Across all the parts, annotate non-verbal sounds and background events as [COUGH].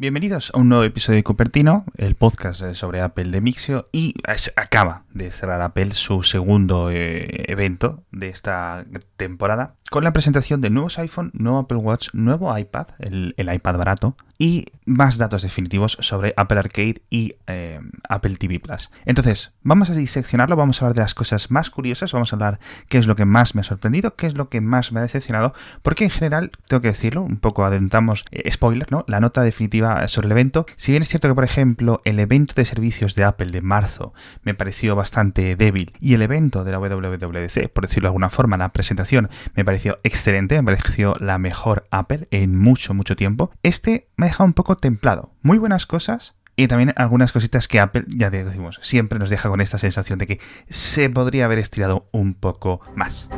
Bienvenidos a un nuevo episodio de Cupertino, el podcast eh, sobre Apple de Mixio y acaba de cerrar Apple su segundo eh, evento de esta temporada con la presentación de nuevos iPhone, nuevo Apple Watch, nuevo iPad, el, iPad barato y más datos definitivos sobre Apple Arcade y eh, Apple TV Plus. Entonces, vamos a diseccionarlo, vamos a hablar de las cosas más curiosas, vamos a hablar qué es lo que más me ha sorprendido, qué es lo que más me ha decepcionado, porque en general, tengo que decirlo, un poco adelantamos spoiler, ¿no? La nota definitiva sobre el evento. Si bien es cierto que, por ejemplo, el evento de servicios de Apple de marzo me pareció bastante débil y el evento de la WWDC, por decirlo de alguna forma, la presentación me pareció excelente, me pareció la mejor Apple en mucho, mucho tiempo, este me ha dejado un poco templado. Muy buenas cosas, y también algunas cositas que Apple, ya decimos, siempre nos deja con esta sensación de que se podría haber estirado un poco más.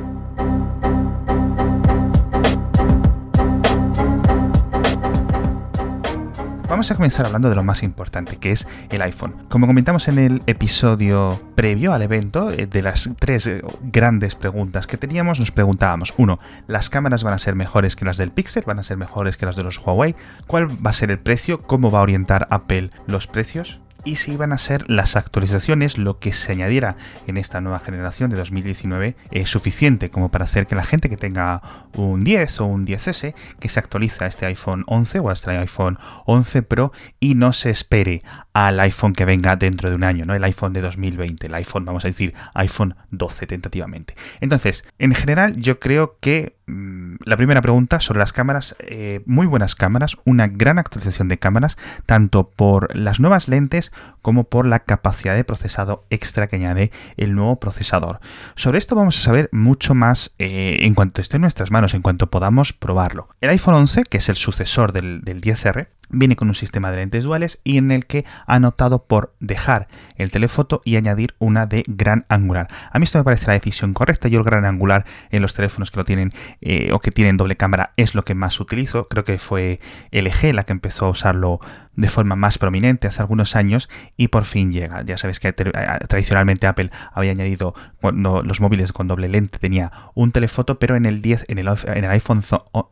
Vamos a comenzar hablando de lo más importante, que es el iPhone. Como comentamos en el episodio previo al evento, eh, de las tres eh, grandes preguntas que teníamos, nos preguntábamos, uno, ¿las cámaras van a ser mejores que las del Pixel? ¿Van a ser mejores que las de los Huawei? ¿Cuál va a ser el precio? ¿Cómo va a orientar Apple los precios? Y si iban a ser las actualizaciones, lo que se añadiera en esta nueva generación de 2019, es suficiente como para hacer que la gente que tenga un 10 o un 10S, que se actualiza a este iPhone 11 o a este iPhone 11 Pro y no se espere al iPhone que venga dentro de un año, ¿no? El iPhone de 2020, el iPhone, vamos a decir, iPhone 12 tentativamente. Entonces, en general, yo creo que mm, la primera pregunta sobre las cámaras, eh, muy buenas cámaras, una gran actualización de cámaras, tanto por las nuevas lentes como por la capacidad de procesado extra que añade el nuevo procesador. Sobre esto vamos a saber mucho más eh, en cuanto esté en nuestras manos, en cuanto podamos probarlo. El iPhone 11, que es el sucesor del, del 10R, viene con un sistema de lentes duales y en el que han optado por dejar el telefoto y añadir una de gran angular. A mí esto me parece la decisión correcta. Yo el gran angular en los teléfonos que lo tienen eh, o que tienen doble cámara es lo que más utilizo. Creo que fue LG la que empezó a usarlo de forma más prominente hace algunos años y por fin llega. Ya sabes que tradicionalmente Apple había añadido cuando los móviles con doble lente tenía un telefoto, pero en el 10 en el, en el iPhone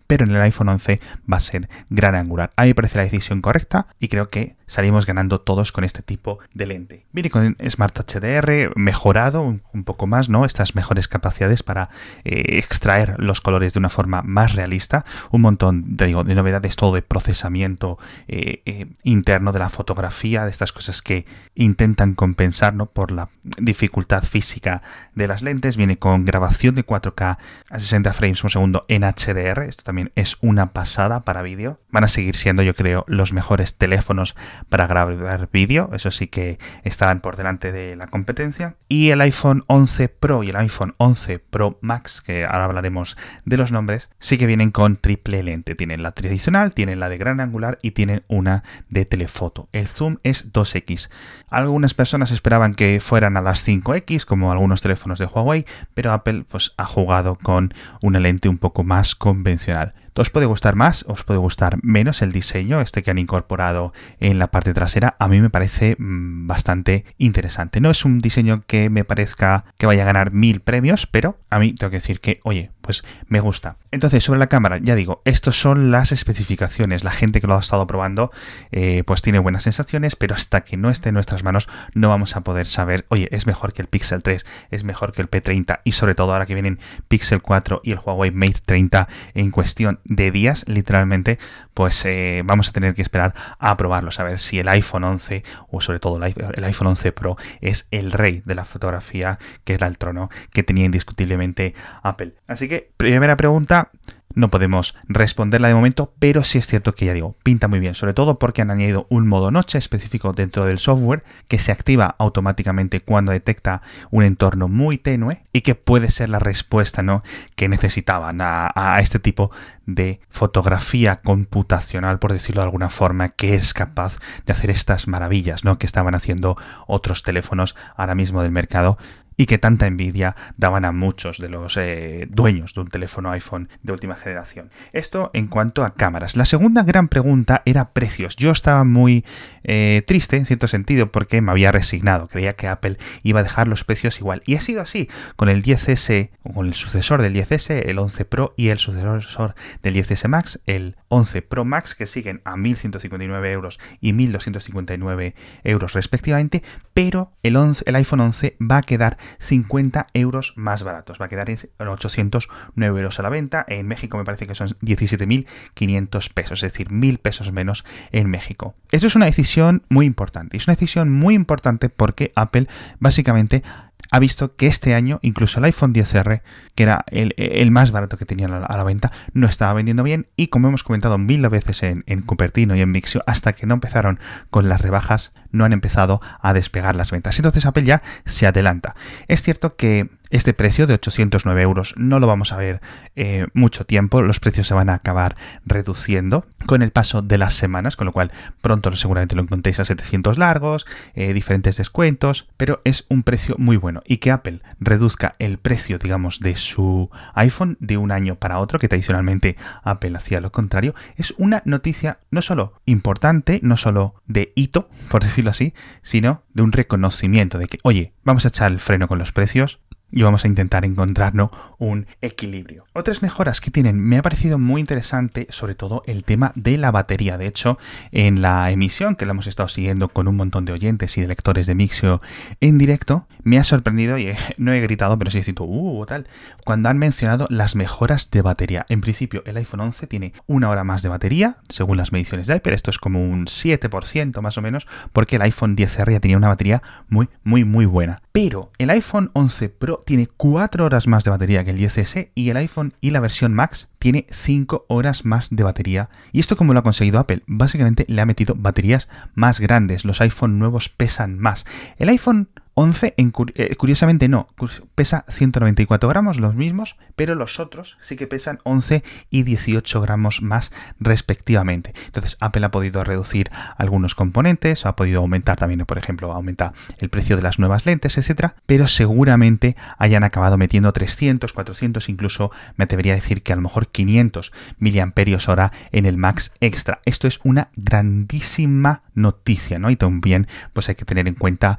pero en el iPhone 11 va a ser gran angular. A mí me parece la decisión correcta y creo que salimos ganando todos con este tipo de lente. Viene con Smart HDR mejorado un, poco más, ¿no? Estas mejores capacidades para eh, extraer los colores de una forma más realista. Un montón digo, de novedades, todo de procesamiento eh, eh, interno de la fotografía, de estas cosas que intentan compensar por la dificultad física de las lentes. Viene con grabación de 4K a 60 frames por segundo en HDR. Esto también es una pasada para vídeo. Van a seguir siendo, yo creo, los mejores teléfonos para grabar vídeo, eso sí que estaban por delante de la competencia. Y el iPhone 11 Pro y el iPhone 11 Pro Max, que ahora hablaremos de los nombres, sí que vienen con triple lente. Tienen la tradicional, tienen la de gran angular y tienen una de telefoto. El zoom es 2x. Algunas personas esperaban que fueran a las 5x, como algunos teléfonos de Huawei, pero Apple pues, ha jugado con una lente un poco más convencional. Os puede gustar más, os puede gustar menos el diseño, este que han incorporado en la parte trasera, a mí me parece mm, bastante interesante. No es un diseño que me parezca que vaya a ganar mil premios, pero a mí tengo que decir que, oye, pues me gusta. Entonces, sobre la cámara, ya digo, estas son las especificaciones. La gente que lo ha estado probando, eh, pues tiene buenas sensaciones, pero hasta que no esté en nuestras manos, no vamos a poder saber, oye, es mejor que el Pixel 3, es mejor que el P30 y sobre todo ahora que vienen Pixel 4 y el Huawei Mate 30 en cuestión de días, literalmente, pues eh, vamos a tener que esperar a probarlo, a ver si el iPhone 11 o sobre todo el iPhone 11 Pro es el rey de la fotografía, que era el trono que tenía indiscutiblemente Apple. Así que, primera pregunta, no podemos responderla de momento, pero sí es cierto que ya digo, pinta muy bien, sobre todo porque han añadido un modo noche específico dentro del software que se activa automáticamente cuando detecta un entorno muy tenue y que puede ser la respuesta ¿no? que necesitaban a, este tipo de fotografía computacional, por decirlo de alguna forma, que es capaz de hacer estas maravillas ¿no? que estaban haciendo otros teléfonos ahora mismo del mercado y que tanta envidia daban a muchos de los eh, dueños de un teléfono iPhone de última generación. Esto en cuanto a cámaras. La segunda gran pregunta era precios. Yo estaba muy eh, triste en cierto sentido porque me había resignado. Creía que Apple iba a dejar los precios igual. Y ha sido así con el 10S, con el sucesor del 10S, el 11 Pro y el sucesor del 10S Max, el 11 Pro Max, que siguen a 1.159 euros y 1.259 euros respectivamente, pero el, 11, el iPhone 11 va a quedar 50 euros más baratos. Va a quedar en 809 euros a la venta. En México me parece que son 17.500 pesos, es decir, 1.000 pesos menos en México. Esto es una decisión muy importante. Es una decisión muy importante porque Apple básicamente ha visto que este año incluso el iPhone 10R, que era el, más barato que tenían a la, venta, no estaba vendiendo bien y como hemos comentado mil veces en, en Cupertino y en Mixio, hasta que no empezaron con las rebajas, no han empezado a despegar las ventas. Entonces Apple ya se adelanta. Es cierto que este precio de 809 euros no lo vamos a ver eh, mucho tiempo, los precios se van a acabar reduciendo con el paso de las semanas, con lo cual pronto seguramente lo encontréis a 700 largos, eh, diferentes descuentos, pero es un precio muy bueno. Y que Apple reduzca el precio, digamos, de su iPhone de un año para otro, que tradicionalmente Apple hacía lo contrario, es una noticia no solo importante, no solo de hito, [LAUGHS] por decirlo así, sino de un reconocimiento de que, oye, vamos a echar el freno con los precios, y vamos a intentar encontrarnos un equilibrio. Otras mejoras que tienen, me ha parecido muy interesante, sobre todo el tema de la batería. De hecho, en la emisión que la hemos estado siguiendo con un montón de oyentes y de lectores de Mixio en directo, me ha sorprendido y [LAUGHS] no he gritado, pero sí he dicho, uh, tal, cuando han mencionado las mejoras de batería. En principio, el iPhone 11 tiene una hora más de batería, según las mediciones de iPad, esto es como un 7% más o menos, porque el iPhone 10R ya tenía una batería muy, muy, muy buena. Pero el iPhone 11 Pro tiene 4 horas más de batería que el 10S y el iPhone y la versión Max tiene 5 horas más de batería. ¿Y esto cómo lo ha conseguido Apple? Básicamente le ha metido baterías más grandes. Los iPhone nuevos pesan más. El iPhone 11, eh, curiosamente no, pesa 194 gramos, los mismos, pero los otros sí que pesan 11 y 18 gramos más respectivamente. Entonces Apple ha podido reducir algunos componentes, ha podido aumentar también, por ejemplo, aumenta el precio de las nuevas lentes, etcétera, pero seguramente hayan acabado metiendo 300, 400, incluso me atrevería a decir que a lo mejor 500 miliamperios hora en el Max Extra. Esto es una grandísima noticia, ¿no? Y también pues hay que tener en cuenta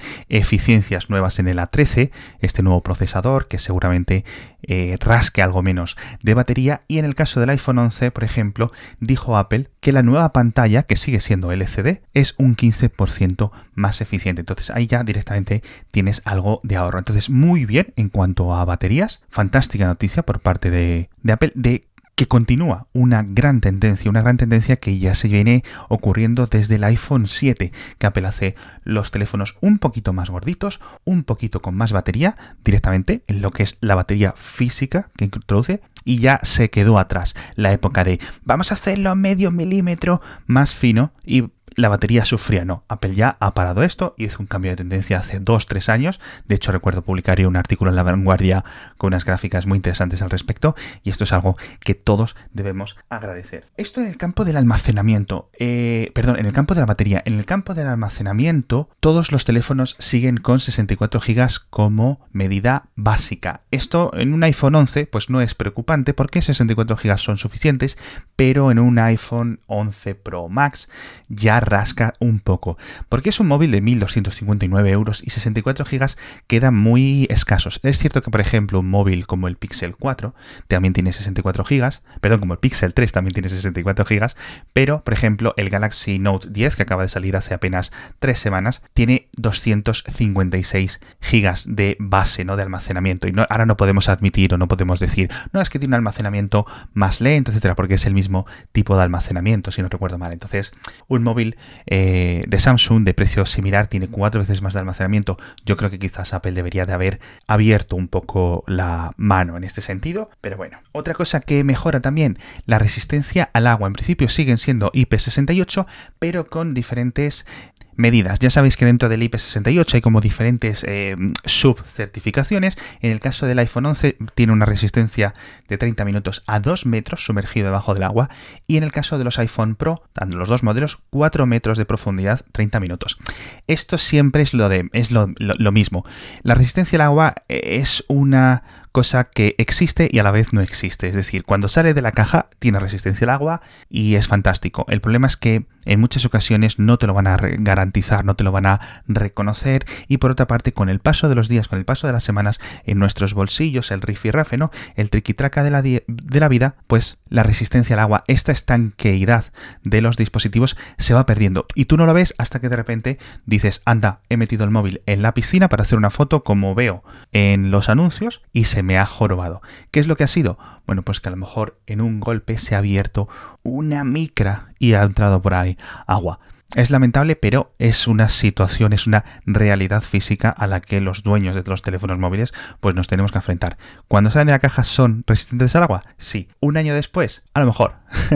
nuevas en el A13, este nuevo procesador que seguramente eh, rasque algo menos de batería y en el caso del iPhone 11, por ejemplo, dijo Apple que la nueva pantalla, que sigue siendo LCD, es un 15% más eficiente. Entonces ahí ya directamente tienes algo de ahorro. Entonces muy bien en cuanto a baterías, fantástica noticia por parte de, de Apple de que continúa una gran tendencia, una gran tendencia que ya se viene ocurriendo desde el iPhone 7, que Apple hace los teléfonos un poquito más gorditos, un poquito con más batería, directamente en lo que es la batería física que introduce, y ya se quedó atrás la época de vamos a hacerlo medio milímetro más fino y la batería sufría. No, Apple ya ha parado esto y hizo un cambio de tendencia hace 2-3 años. De hecho, recuerdo publicar un artículo en La Vanguardia con unas gráficas muy interesantes al respecto y esto es algo que todos debemos agradecer. Esto en el campo del almacenamiento, eh, perdón, en el campo de la batería. En el campo del almacenamiento, todos los teléfonos siguen con 64 GB como medida básica. Esto en un iPhone 11 pues no es preocupante porque 64 GB son suficientes, pero en un iPhone 11 Pro Max ya rasca un poco, porque es un móvil de 1.259 euros y 64 gigas quedan muy escasos. Es cierto que, por ejemplo, un móvil como el Pixel 4 también tiene 64 gigas, perdón, como el Pixel 3 también tiene 64 gigas, pero, por ejemplo, el Galaxy Note 10, que acaba de salir hace apenas 3 semanas, tiene 256 gigas de base, ¿no? De almacenamiento. Y ahora no podemos admitir o no podemos decir, no, es que tiene un almacenamiento más lento, etcétera, porque es el mismo tipo de almacenamiento, si no recuerdo mal. Entonces, un móvil eh, de Samsung de precio similar tiene cuatro veces más de almacenamiento. Yo creo que quizás Apple debería de haber abierto un poco la mano en este sentido. Pero bueno, otra cosa que mejora también, la resistencia al agua. En principio siguen siendo IP68, pero con diferentes Medidas. Ya sabéis que dentro del IP68 hay como diferentes eh, subcertificaciones. En el caso del iPhone 11 tiene una resistencia de 30 minutos a 2 metros sumergido debajo del agua. Y en el caso de los iPhone Pro, tanto los dos modelos, 4 metros de profundidad, 30 minutos. Esto siempre es lo, de, es lo mismo. La resistencia al agua es una cosa que existe y a la vez no existe. Es decir, cuando sale de la caja tiene resistencia al agua y es fantástico. El problema es que en muchas ocasiones no te lo van a garantizar, no te lo van a reconocer y por otra parte con el paso de los días, con el paso de las semanas en nuestros bolsillos, el rifirrafe, ¿no? El triquitraca de la, de la vida, pues la resistencia al agua, esta estanqueidad de los dispositivos se va perdiendo y tú no lo ves hasta que de repente dices, anda, he metido el móvil en la piscina para hacer una foto como veo en los anuncios y se me ha jorobado. ¿Qué es lo que ha sido? Bueno, pues que a lo mejor en un golpe se ha abierto una micra y ha entrado por ahí agua. Es lamentable, pero es una situación, es una realidad física a la que los dueños de los teléfonos móviles pues nos tenemos que enfrentar. Cuando salen de la caja son resistentes al agua, sí. Un año después, a lo mejor.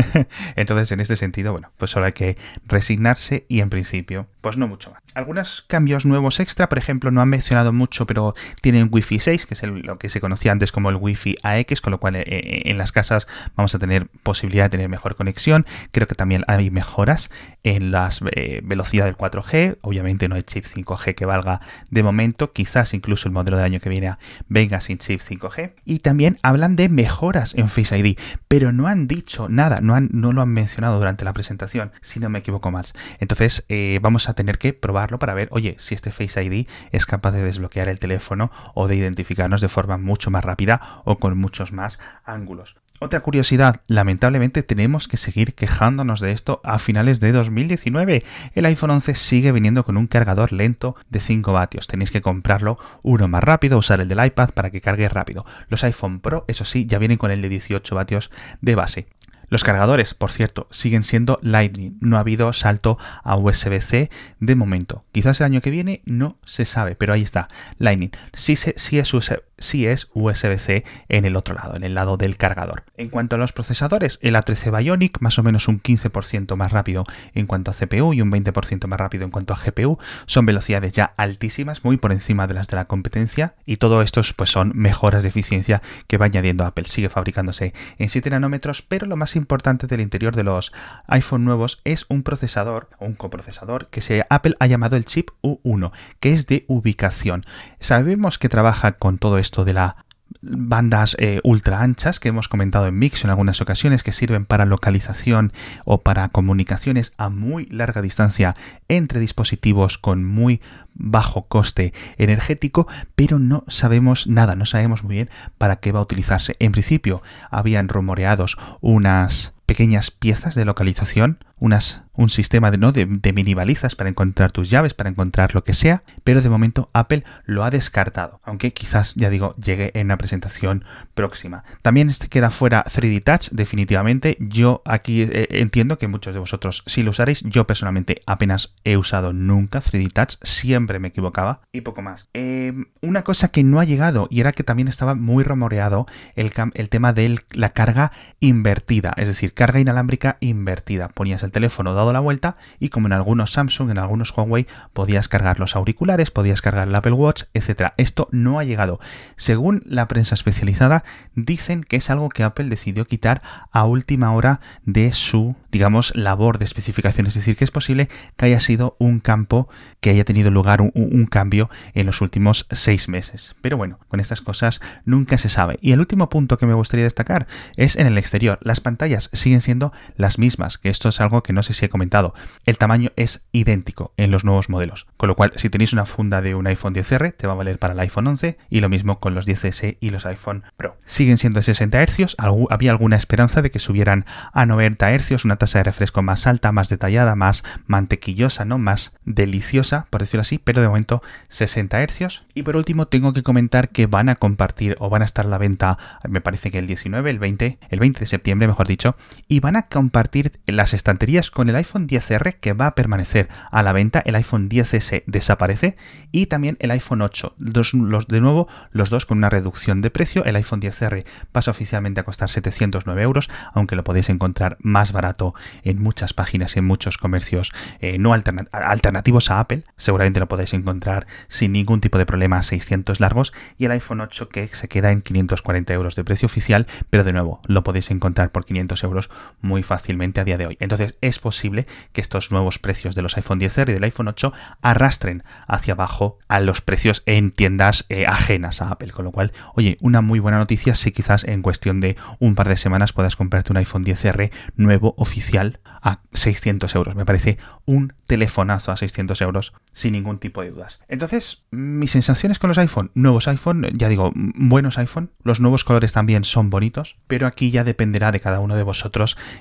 [LAUGHS] Entonces, en este sentido, bueno, pues solo hay que resignarse y en principio, pues no mucho más. Algunos cambios nuevos extra, por ejemplo, no han mencionado mucho, pero tienen Wi-Fi 6, que es lo que se conocía antes como el Wi-Fi AX, con lo cual eh, eh, en las casas vamos a tener posibilidad de tener mejor conexión. Creo que también hay mejoras en las eh, velocidad del 4G. Obviamente no hay chip 5G que valga de momento. Quizás incluso el modelo del año que viene venga sin chip 5G. Y también hablan de mejoras en Face ID, pero no han dicho nada, no, han, no lo han mencionado durante la presentación, si no me equivoco más. Entonces eh, vamos a tener que probarlo para ver, oye, si este Face ID es capaz de desbloquear el teléfono o de identificarnos de forma mucho más rápida o con muchos más ángulos. Otra curiosidad, lamentablemente tenemos que seguir quejándonos de esto a finales de 2019. El iPhone 11 sigue viniendo con un cargador lento de 5 vatios. Tenéis que comprarlo uno más rápido, usar el del iPad para que cargue rápido. Los iPhone Pro, eso sí, ya vienen con el de 18 vatios de base. Los cargadores, por cierto, siguen siendo Lightning. No ha habido salto a USB-C de momento. Quizás el año que viene no se sabe, pero ahí está. Lightning. Sí, sí es si es USB-C en el otro lado, en el lado del cargador. En cuanto a los procesadores, el A13 Bionic más o menos un 15% más rápido en cuanto a CPU y un 20% más rápido en cuanto a GPU. Son velocidades ya altísimas, muy por encima de las de la competencia y todo esto pues son mejoras de eficiencia que va añadiendo Apple. Sigue fabricándose en 7 nanómetros, pero lo más importante del interior de los iPhone nuevos es un procesador, un coprocesador que Apple ha llamado el chip U1, que es de ubicación. Sabemos que trabaja con todo esto esto de las bandas eh, ultra anchas que hemos comentado en Mix en algunas ocasiones que sirven para localización o para comunicaciones a muy larga distancia entre dispositivos con muy bajo coste energético, pero no sabemos nada, no sabemos muy bien para qué va a utilizarse. En principio habían rumoreados unas pequeñas piezas de localización, unas un sistema de, ¿no? mini balizas para encontrar tus llaves, para encontrar lo que sea, pero de momento Apple lo ha descartado, aunque quizás, ya digo, llegue en una presentación próxima. También este queda fuera 3D Touch, definitivamente. Yo aquí eh, entiendo que muchos de vosotros sí lo usaréis. Yo personalmente apenas he usado nunca 3D Touch, siempre me equivocaba y poco más. Em, una cosa que no ha llegado y era que también estaba muy rumoreado el tema de la carga invertida, es decir, carga inalámbrica invertida. Ponías el teléfono dado la vuelta y como en algunos Samsung, en algunos Huawei, podías cargar los auriculares, podías cargar el Apple Watch, etc. Esto no ha llegado. Según la prensa especializada, dicen que es algo que Apple decidió quitar a última hora de su, digamos, labor de especificación. Es decir, que es posible que haya sido un campo que haya tenido lugar un, un cambio en los últimos seis meses. Pero bueno, con estas cosas nunca se sabe. Y el último punto que me gustaría destacar es en el exterior. Las pantallas siguen siendo las mismas, que esto es algo que no sé si he comentado. El tamaño es idéntico en los nuevos modelos, con lo cual si tenéis una funda de un iPhone 10R te va a valer para el iPhone 11 y lo mismo con los 10S y los iPhone Pro. Siguen siendo de 60 Hz, había alguna esperanza de que subieran a 90 Hz, una tasa de refresco más alta, más detallada, más mantequillosa, ¿no? Más deliciosa, por decirlo así, pero de momento 60 Hz. Y por último tengo que comentar que van a compartir o van a estar a la venta, me parece que el 19, el 20, el 20 de septiembre, mejor dicho, y van a compartir las estanterías con el iPhone 10R que va a permanecer a la venta, el iPhone 10S desaparece y también el iPhone 8. Los, de nuevo, los dos con una reducción de precio, el iPhone 10R pasa oficialmente a costar 709 euros, aunque lo podéis encontrar más barato en muchas páginas en muchos comercios eh, no alternativos a Apple, seguramente lo podéis encontrar sin ningún tipo de problema a 600 largos. Y el iPhone 8 que se queda en 540 euros de precio oficial, pero de nuevo lo podéis encontrar por 500 euros muy fácilmente a día de hoy. Entonces es posible que estos nuevos precios de los iPhone 10R y del iPhone 8 arrastren hacia abajo a los precios en tiendas eh, ajenas a Apple, con lo cual, oye, una muy buena noticia si quizás en cuestión de un par de semanas puedas comprarte un iPhone 10R nuevo oficial a 600 euros. Me parece un telefonazo a 600 euros sin ningún tipo de dudas. Entonces, mis sensaciones con los iPhone, nuevos iPhone, ya digo, buenos iPhone, los nuevos colores también son bonitos, pero aquí ya dependerá de cada uno de vosotros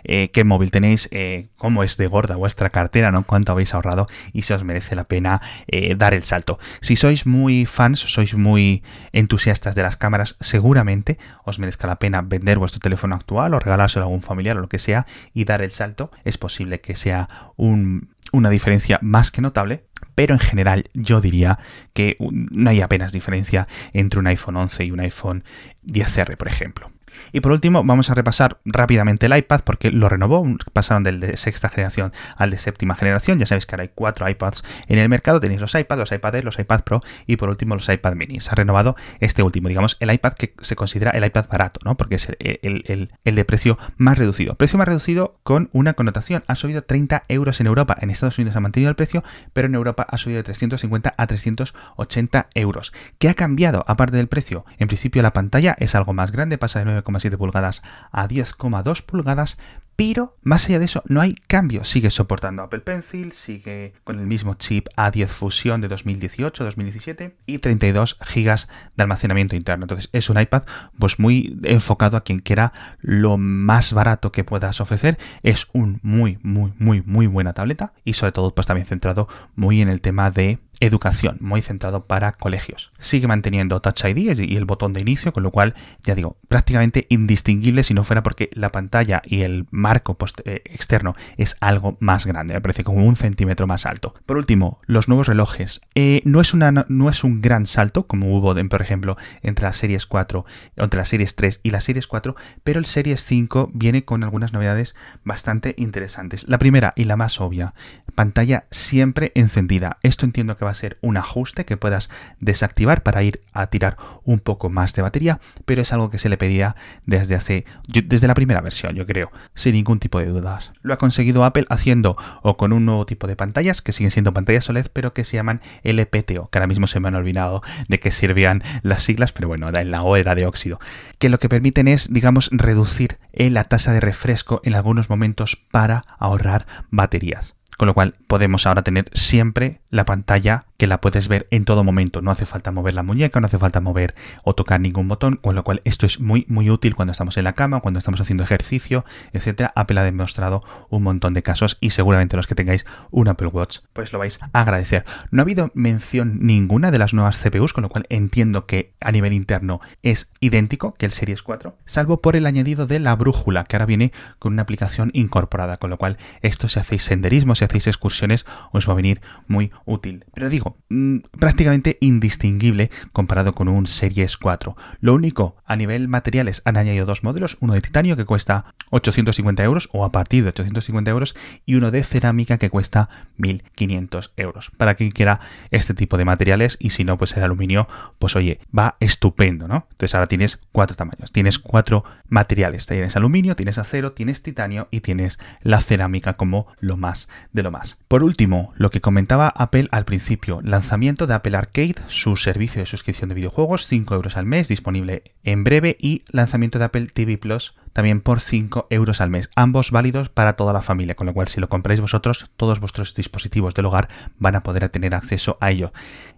eh, qué móvil tenéis, eh, cómo es de gorda vuestra cartera, ¿no? Cuánto habéis ahorrado y si os merece la pena eh, dar el salto. Si sois muy fans, sois muy entusiastas de las cámaras, seguramente os merezca la pena vender vuestro teléfono actual o regalárselo a algún familiar o lo que sea y dar el salto es posible que sea una diferencia más que notable, pero en general yo diría que no hay apenas diferencia entre un iPhone 11 y un iPhone 10R, por ejemplo. Y por último, vamos a repasar rápidamente el iPad porque lo renovó, pasaron del de sexta generación al de séptima generación. Ya sabéis que ahora hay cuatro iPads en el mercado. Tenéis los iPads, los iPad Air, los iPad Pro y por último los iPad mini. Se ha renovado este último, digamos, el iPad que se considera el iPad barato, ¿no? Porque es el, de precio más reducido. Precio más reducido con una connotación. Ha subido 30 euros en Europa. En Estados Unidos ha mantenido el precio, pero en Europa ha subido de 350 a 380 euros. ¿Qué ha cambiado aparte del precio? En principio la pantalla es algo más grande, pasa de 9,7 pulgadas a 10,2 pulgadas, pero más allá de eso no hay cambio. Sigue soportando Apple Pencil, sigue con el mismo chip A10 Fusion de 2018-2017 y 32 GB de almacenamiento interno. Entonces es un iPad pues muy enfocado a quien quiera lo más barato que puedas ofrecer. Es un muy, muy, muy, muy buena tableta y sobre todo pues también centrado muy en el tema de educación, muy centrado para colegios. Sigue manteniendo Touch ID y el botón de inicio, con lo cual, ya digo, prácticamente indistinguible si no fuera porque la pantalla y el marco eh, externo es algo más grande, me parece como un centímetro más alto. Por último, los nuevos relojes. Eh, no, es una, no es un gran salto, como hubo, por ejemplo, entre las series 4, entre las series 3 y las series 4, pero el series 5 viene con algunas novedades bastante interesantes. La primera y la más obvia, pantalla siempre encendida. Esto entiendo que va ser un ajuste que puedas desactivar para ir a tirar un poco más de batería, pero es algo que se le pedía desde hace desde la primera versión, yo creo, sin ningún tipo de dudas. Lo ha conseguido Apple haciendo o con un nuevo tipo de pantallas que siguen siendo pantallas OLED, pero que se llaman LPTO, que ahora mismo se me han olvidado de que servían las siglas, pero bueno, en la O era de óxido, que lo que permiten es, digamos, reducir eh, la tasa de refresco en algunos momentos para ahorrar baterías. Con lo cual podemos ahora tener siempre la pantalla que la puedes ver en todo momento. No hace falta mover la muñeca, no hace falta mover o tocar ningún botón, con lo cual esto es muy muy útil cuando estamos en la cama, cuando estamos haciendo ejercicio, etcétera. Apple ha demostrado un montón de casos y seguramente los que tengáis un Apple Watch pues lo vais a agradecer. No ha habido mención ninguna de las nuevas CPUs, con lo cual entiendo que a nivel interno es idéntico que el Series 4, salvo por el añadido de la brújula, que ahora viene con una aplicación incorporada, con lo cual esto si hacéis senderismo, si hacéis excursiones, os va a venir muy útil. Pero digo, Mm, prácticamente indistinguible comparado con un Series 4. Lo único, a nivel materiales han añadido dos modelos, uno de titanio que cuesta 850 euros o a partir de 850 euros y uno de cerámica que cuesta 1500 euros. Para quien quiera este tipo de materiales y si no, pues el aluminio, pues oye, va estupendo, ¿no? Entonces ahora tienes cuatro tamaños, tienes cuatro materiales, tienes aluminio, tienes acero, tienes titanio y tienes la cerámica como lo más de lo más. Por último, lo que comentaba Apple al principio, lanzamiento de Apple Arcade, su servicio de suscripción de videojuegos, 5 euros al mes, disponible en breve, y lanzamiento de Apple TV Plus también por 5 euros al mes, ambos válidos para toda la familia, con lo cual si lo compráis vosotros, todos vuestros dispositivos del hogar van a poder tener acceso a ello.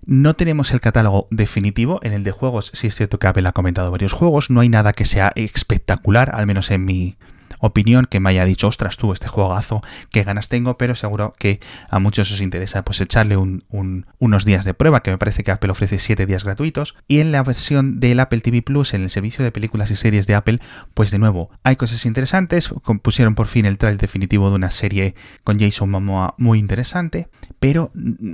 No tenemos el catálogo definitivo, en el de juegos sí es cierto que Apple ha comentado varios juegos, no hay nada que sea espectacular, al menos en mi opinión, que me haya dicho, ostras tú, este juegazo, qué ganas tengo, pero seguro que a muchos os interesa pues echarle unos días de prueba, que me parece que Apple ofrece 7 días gratuitos. Y en la versión del Apple TV Plus, en el servicio de películas y series de Apple, pues de nuevo, hay cosas interesantes, pusieron por fin el trailer definitivo de una serie con Jason Momoa muy interesante, pero,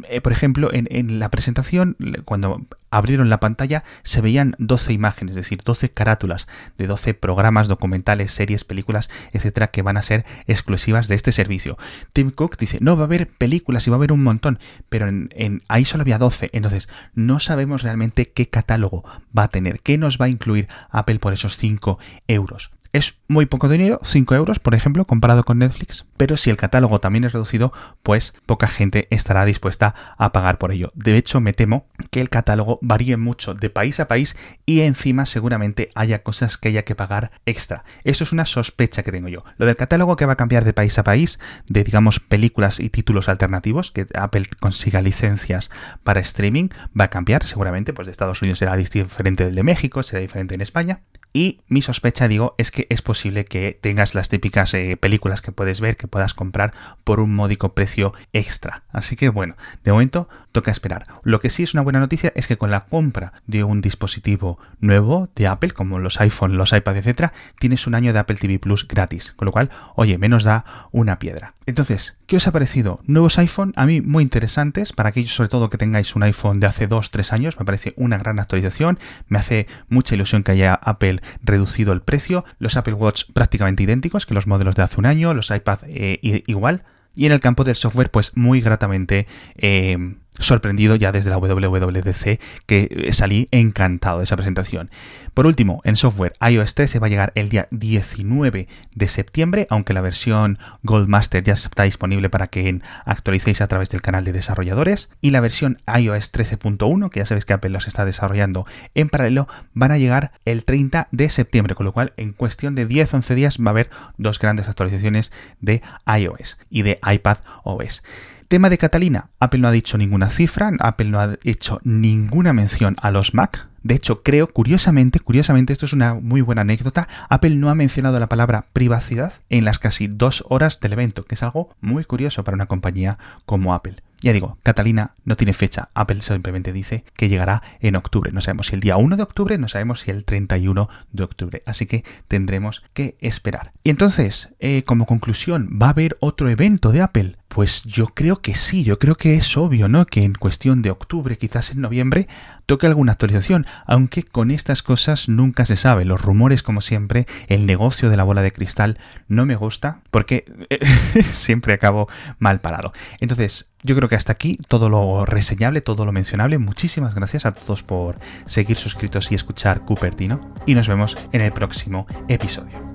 eh, por ejemplo, en, la presentación, cuando abrieron la pantalla, se veían 12 imágenes, es decir, 12 carátulas de 12 programas, documentales, series, películas, etcétera, que van a ser exclusivas de este servicio. Tim Cook dice, no, va a haber películas y va a haber un montón, pero en, ahí solo había 12, entonces no sabemos realmente qué catálogo va a tener, qué nos va a incluir Apple por esos 5 euros. Es muy poco dinero, 5 euros, por ejemplo, comparado con Netflix, pero si el catálogo también es reducido, pues poca gente estará dispuesta a pagar por ello. De hecho, me temo que el catálogo varíe mucho de país a país y encima seguramente haya cosas que haya que pagar extra. Eso es una sospecha que tengo yo. Lo del catálogo que va a cambiar de país a país, de digamos películas y títulos alternativos, que Apple consiga licencias para streaming, va a cambiar seguramente, pues de Estados Unidos será diferente del de México, será diferente en España. Y mi sospecha, digo, es que es posible que tengas las típicas eh, películas que puedes ver, que puedas comprar por un módico precio extra. Así que bueno, de momento toca esperar. Lo que sí es una buena noticia es que con la compra de un dispositivo nuevo de Apple, como los iPhone, los iPad, etcétera, tienes un año de Apple TV Plus gratis. Con lo cual, oye, menos da una piedra. Entonces, ¿qué os ha parecido? Nuevos iPhone, a mí muy interesantes, para aquellos sobre todo que tengáis un iPhone de hace 2-3 años, me parece una gran actualización, me hace mucha ilusión que haya Apple reducido el precio, los Apple Watch prácticamente idénticos que los modelos de hace un año, los iPad eh, igual, y en el campo del software, pues muy gratamente eh, sorprendido ya desde la WWDC que salí encantado de esa presentación. Por último, en software iOS 13 va a llegar el día 19 de septiembre, aunque la versión Goldmaster ya está disponible para que actualicéis a través del canal de desarrolladores. Y la versión iOS 13.1, que ya sabéis que Apple los está desarrollando en paralelo, van a llegar el 30 de septiembre, con lo cual en cuestión de 10-11 días va a haber dos grandes actualizaciones de iOS y de iPad OS. Tema de Catalina, Apple no ha dicho ninguna cifra, Apple no ha hecho ninguna mención a los Mac. De hecho, creo, curiosamente, curiosamente, esto es una muy buena anécdota, Apple no ha mencionado la palabra privacidad en las casi dos horas del evento, que es algo muy curioso para una compañía como Apple. Ya digo, Catalina no tiene fecha. Apple simplemente dice que llegará en octubre. No sabemos si el día 1 de octubre, no sabemos si el 31 de octubre. Así que tendremos que esperar. Y entonces, eh, como conclusión, ¿va a haber otro evento de Apple? Pues yo creo que sí, yo creo que es obvio, ¿no? Que en cuestión de octubre, quizás en noviembre, toque alguna actualización, aunque con estas cosas nunca se sabe. Los rumores, como siempre, el negocio de la bola de cristal no me gusta porque [LAUGHS] siempre acabo mal parado. Entonces, yo creo que hasta aquí todo lo reseñable, todo lo mencionable. Muchísimas gracias a todos por seguir suscritos y escuchar Cupertino y nos vemos en el próximo episodio.